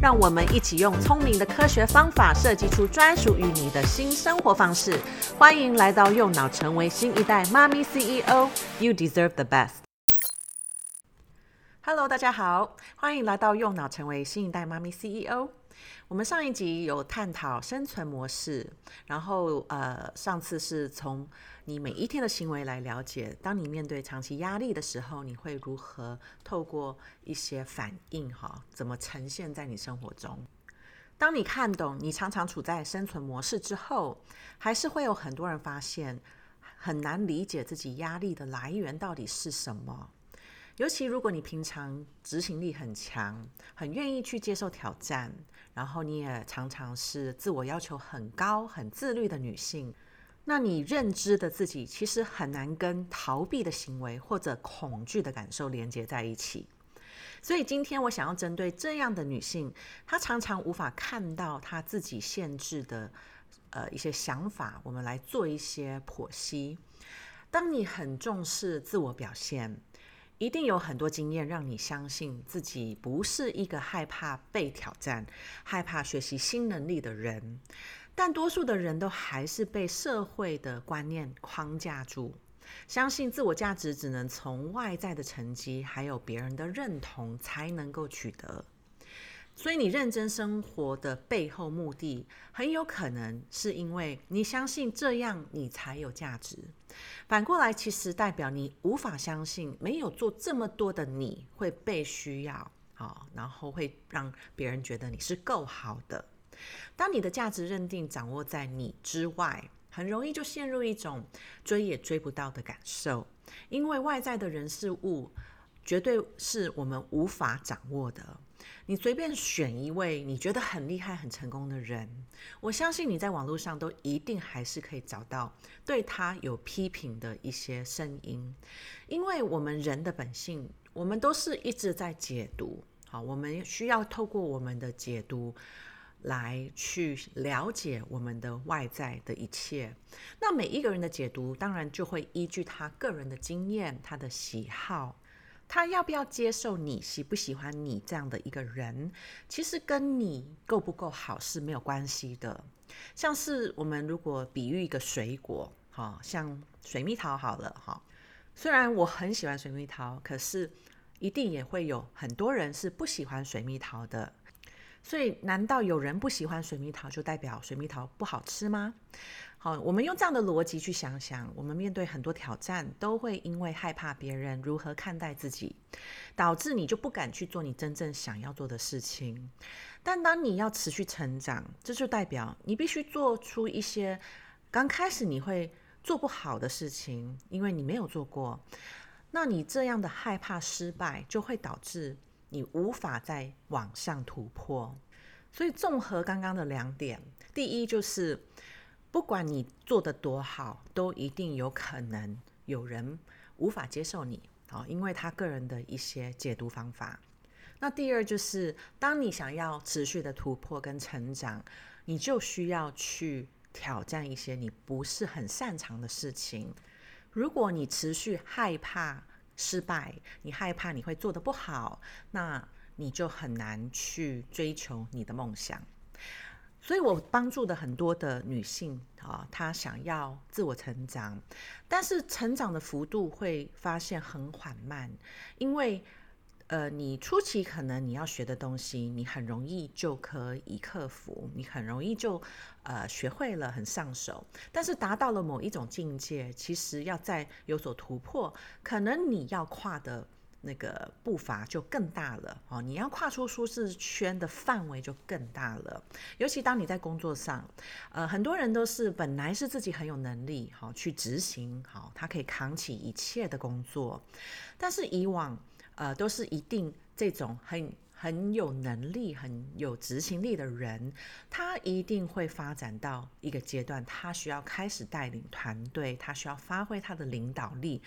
让我们一起用聪明的科学方法设计出专属于你的新生活方式。欢迎来到右脑，成为新一代妈咪 CEO。You deserve the best。Hello，大家好，欢迎来到右脑，成为新一代妈咪 CEO。我们上一集有探讨生存模式，然后呃，上次是从你每一天的行为来了解，当你面对长期压力的时候，你会如何透过一些反应哈，怎么呈现在你生活中？当你看懂你常常处在生存模式之后，还是会有很多人发现很难理解自己压力的来源到底是什么。尤其如果你平常执行力很强，很愿意去接受挑战，然后你也常常是自我要求很高、很自律的女性，那你认知的自己其实很难跟逃避的行为或者恐惧的感受连接在一起。所以今天我想要针对这样的女性，她常常无法看到她自己限制的呃一些想法，我们来做一些剖析。当你很重视自我表现，一定有很多经验让你相信自己不是一个害怕被挑战、害怕学习新能力的人，但多数的人都还是被社会的观念框架住，相信自我价值只能从外在的成绩还有别人的认同才能够取得。所以，你认真生活的背后目的，很有可能是因为你相信这样你才有价值。反过来，其实代表你无法相信，没有做这么多的你会被需要，好，然后会让别人觉得你是够好的。当你的价值认定掌握在你之外，很容易就陷入一种追也追不到的感受，因为外在的人事物绝对是我们无法掌握的。你随便选一位你觉得很厉害、很成功的人，我相信你在网络上都一定还是可以找到对他有批评的一些声音，因为我们人的本性，我们都是一直在解读。好，我们需要透过我们的解读来去了解我们的外在的一切。那每一个人的解读，当然就会依据他个人的经验、他的喜好。他要不要接受你，喜不喜欢你这样的一个人，其实跟你够不够好是没有关系的。像是我们如果比喻一个水果，哈，像水蜜桃好了，哈，虽然我很喜欢水蜜桃，可是一定也会有很多人是不喜欢水蜜桃的。所以，难道有人不喜欢水蜜桃，就代表水蜜桃不好吃吗？好，我们用这样的逻辑去想想，我们面对很多挑战，都会因为害怕别人如何看待自己，导致你就不敢去做你真正想要做的事情。但当你要持续成长，这就代表你必须做出一些刚开始你会做不好的事情，因为你没有做过。那你这样的害怕失败，就会导致你无法再往上突破。所以，综合刚刚的两点，第一就是。不管你做的多好，都一定有可能有人无法接受你啊，因为他个人的一些解读方法。那第二就是，当你想要持续的突破跟成长，你就需要去挑战一些你不是很擅长的事情。如果你持续害怕失败，你害怕你会做得不好，那你就很难去追求你的梦想。所以我帮助的很多的女性啊，她想要自我成长，但是成长的幅度会发现很缓慢，因为呃，你初期可能你要学的东西，你很容易就可以克服，你很容易就呃学会了，很上手。但是达到了某一种境界，其实要再有所突破，可能你要跨的。那个步伐就更大了哦，你要跨出舒适圈的范围就更大了。尤其当你在工作上，呃，很多人都是本来是自己很有能力，好去执行，好他可以扛起一切的工作，但是以往呃都是一定这种很很有能力、很有执行力的人，他一定会发展到一个阶段，他需要开始带领团队，他需要发挥他的领导力。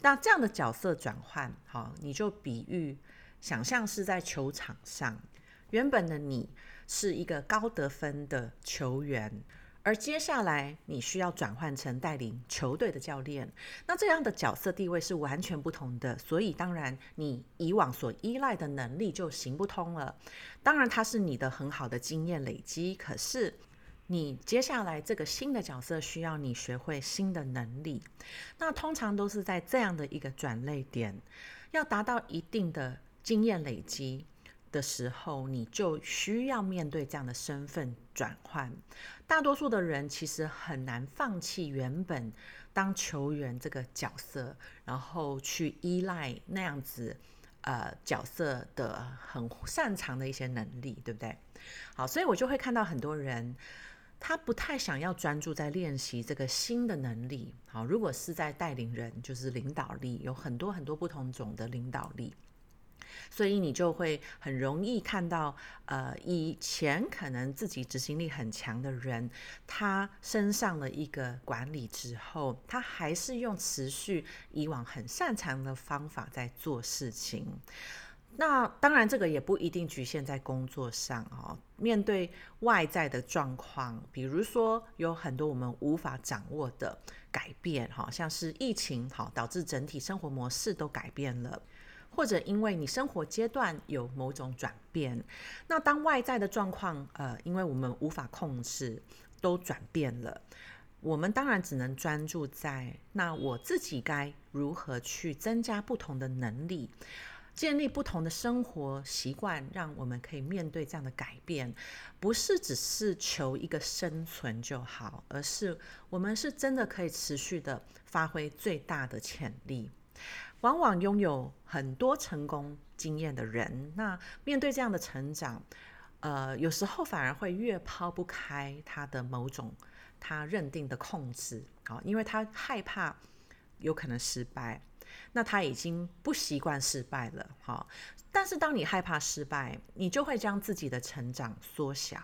那这样的角色转换，好，你就比喻，想象是在球场上，原本的你是一个高得分的球员。而接下来，你需要转换成带领球队的教练，那这样的角色地位是完全不同的。所以，当然你以往所依赖的能力就行不通了。当然，它是你的很好的经验累积，可是你接下来这个新的角色需要你学会新的能力。那通常都是在这样的一个转捩点，要达到一定的经验累积的时候，你就需要面对这样的身份转换。大多数的人其实很难放弃原本当球员这个角色，然后去依赖那样子呃角色的很擅长的一些能力，对不对？好，所以我就会看到很多人，他不太想要专注在练习这个新的能力。好，如果是在带领人，就是领导力，有很多很多不同种的领导力。所以你就会很容易看到，呃，以前可能自己执行力很强的人，他升上了一个管理之后，他还是用持续以往很擅长的方法在做事情。那当然，这个也不一定局限在工作上哦。面对外在的状况，比如说有很多我们无法掌握的改变，哈，像是疫情，哈，导致整体生活模式都改变了。或者因为你生活阶段有某种转变，那当外在的状况，呃，因为我们无法控制，都转变了，我们当然只能专注在那我自己该如何去增加不同的能力，建立不同的生活习惯，让我们可以面对这样的改变，不是只是求一个生存就好，而是我们是真的可以持续的发挥最大的潜力。往往拥有很多成功经验的人，那面对这样的成长，呃，有时候反而会越抛不开他的某种他认定的控制，好，因为他害怕有可能失败，那他已经不习惯失败了，好，但是当你害怕失败，你就会将自己的成长缩小，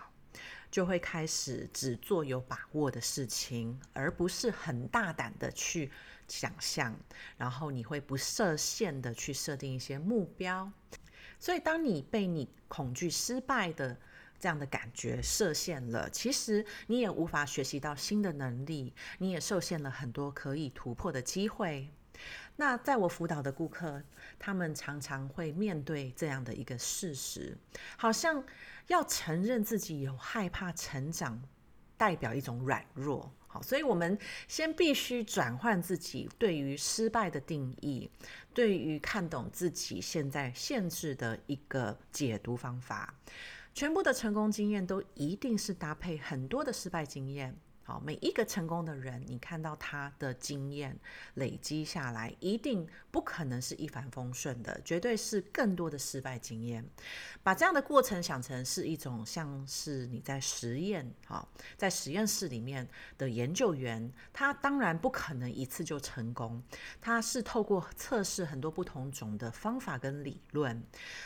就会开始只做有把握的事情，而不是很大胆的去。想象，然后你会不设限的去设定一些目标，所以当你被你恐惧失败的这样的感觉设限了，其实你也无法学习到新的能力，你也受限了很多可以突破的机会。那在我辅导的顾客，他们常常会面对这样的一个事实，好像要承认自己有害怕成长，代表一种软弱。好所以，我们先必须转换自己对于失败的定义，对于看懂自己现在限制的一个解读方法。全部的成功经验都一定是搭配很多的失败经验。好，每一个成功的人，你看到他的经验累积下来，一定不可能是一帆风顺的，绝对是更多的失败经验。把这样的过程想成是一种像是你在实验，好，在实验室里面的研究员，他当然不可能一次就成功，他是透过测试很多不同种的方法跟理论，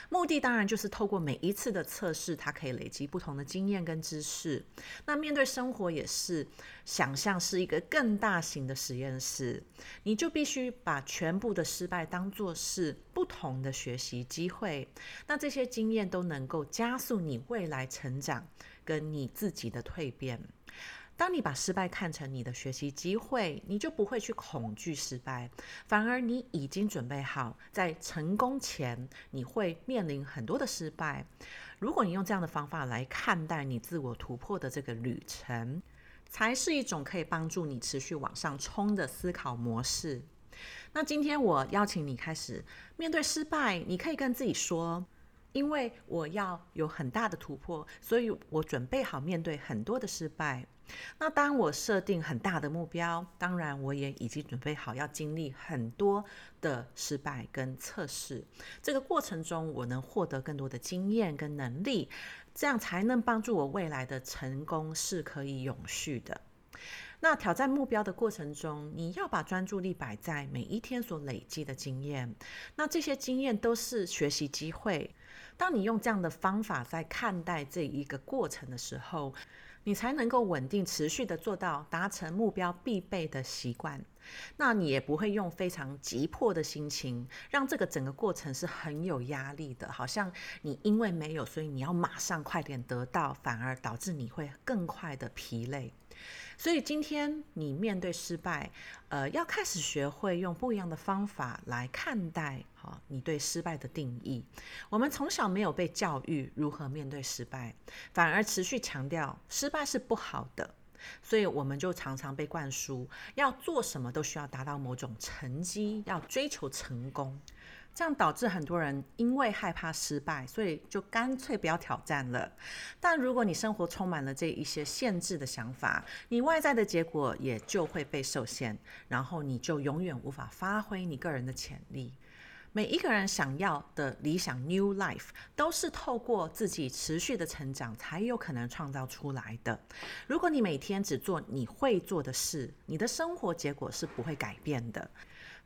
目的当然就是透过每一次的测试，他可以累积不同的经验跟知识。那面对生活也是。想象是一个更大型的实验室，你就必须把全部的失败当作是不同的学习机会。那这些经验都能够加速你未来成长跟你自己的蜕变。当你把失败看成你的学习机会，你就不会去恐惧失败，反而你已经准备好，在成功前你会面临很多的失败。如果你用这样的方法来看待你自我突破的这个旅程，才是一种可以帮助你持续往上冲的思考模式。那今天我邀请你开始面对失败，你可以跟自己说：因为我要有很大的突破，所以我准备好面对很多的失败。那当我设定很大的目标，当然我也已经准备好要经历很多的失败跟测试。这个过程中，我能获得更多的经验跟能力，这样才能帮助我未来的成功是可以永续的。那挑战目标的过程中，你要把专注力摆在每一天所累积的经验。那这些经验都是学习机会。当你用这样的方法在看待这一个过程的时候，你才能够稳定持续的做到达成目标必备的习惯。那你也不会用非常急迫的心情，让这个整个过程是很有压力的，好像你因为没有，所以你要马上快点得到，反而导致你会更快的疲累。所以今天你面对失败，呃，要开始学会用不一样的方法来看待，哈，你对失败的定义。我们从小没有被教育如何面对失败，反而持续强调失败是不好的。所以我们就常常被灌输，要做什么都需要达到某种成绩，要追求成功，这样导致很多人因为害怕失败，所以就干脆不要挑战了。但如果你生活充满了这一些限制的想法，你外在的结果也就会被受限，然后你就永远无法发挥你个人的潜力。每一个人想要的理想 new life 都是透过自己持续的成长才有可能创造出来的。如果你每天只做你会做的事，你的生活结果是不会改变的。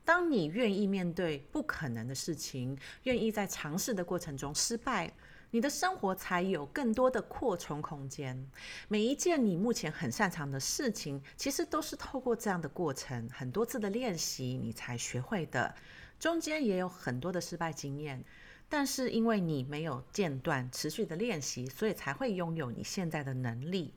当你愿意面对不可能的事情，愿意在尝试的过程中失败，你的生活才有更多的扩充空间。每一件你目前很擅长的事情，其实都是透过这样的过程，很多次的练习，你才学会的。中间也有很多的失败经验，但是因为你没有间断、持续的练习，所以才会拥有你现在的能力。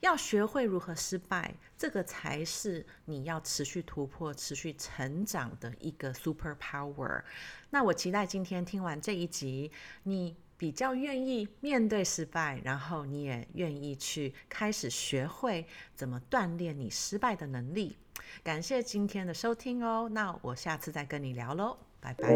要学会如何失败，这个才是你要持续突破、持续成长的一个 super power。那我期待今天听完这一集，你比较愿意面对失败，然后你也愿意去开始学会怎么锻炼你失败的能力。感谢今天的收听哦，那我下次再跟你聊喽，拜拜。